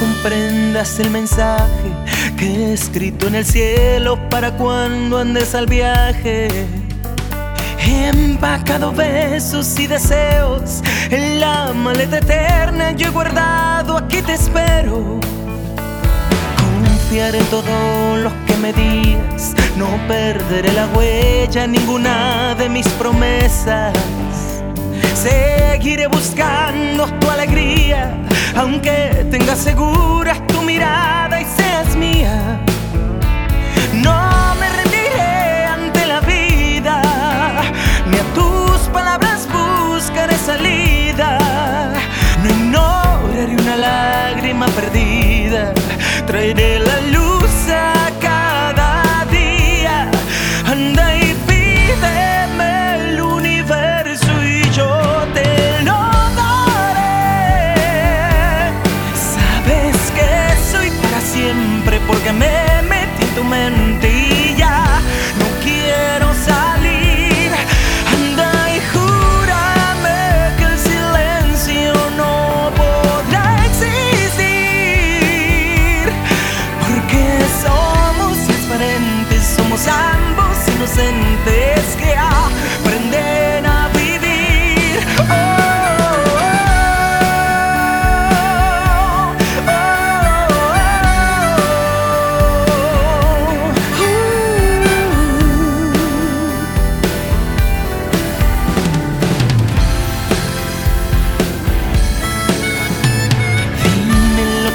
comprendas el mensaje que he escrito en el cielo para cuando andes al viaje. He empacado besos y deseos en la maleta eterna. Yo he guardado, aquí te espero. Confiar en todo lo que me digas. No perderé la huella, ninguna de mis promesas. Seguiré buscando tu alegría, aunque tengas seguras tu mirada y seas mía. No me rendiré ante la vida, ni a tus palabras buscaré salida. No ignoraré una lágrima perdida, traeré la luz tu ya no quiero salir. Anda y júrame que el silencio no podrá existir. Porque somos transparentes, somos ambos inocentes que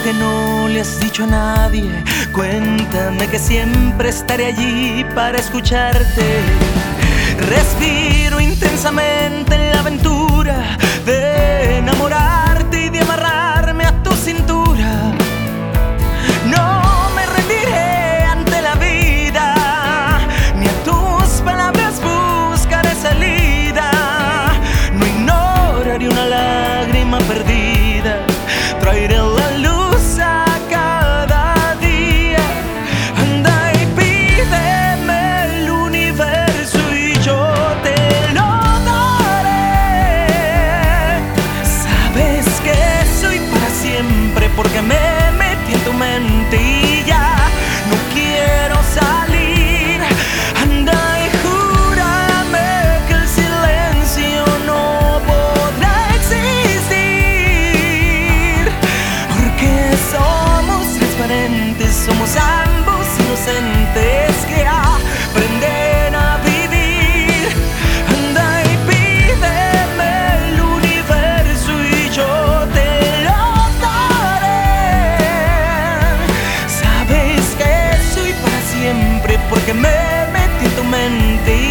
que no le has dicho a nadie. Cuéntame que siempre estaré allí para escucharte. Respiro intensamente que aprenden a vivir. Anda y pídeme el universo y yo te lo daré. Sabes que soy para siempre porque me metí en tu mente.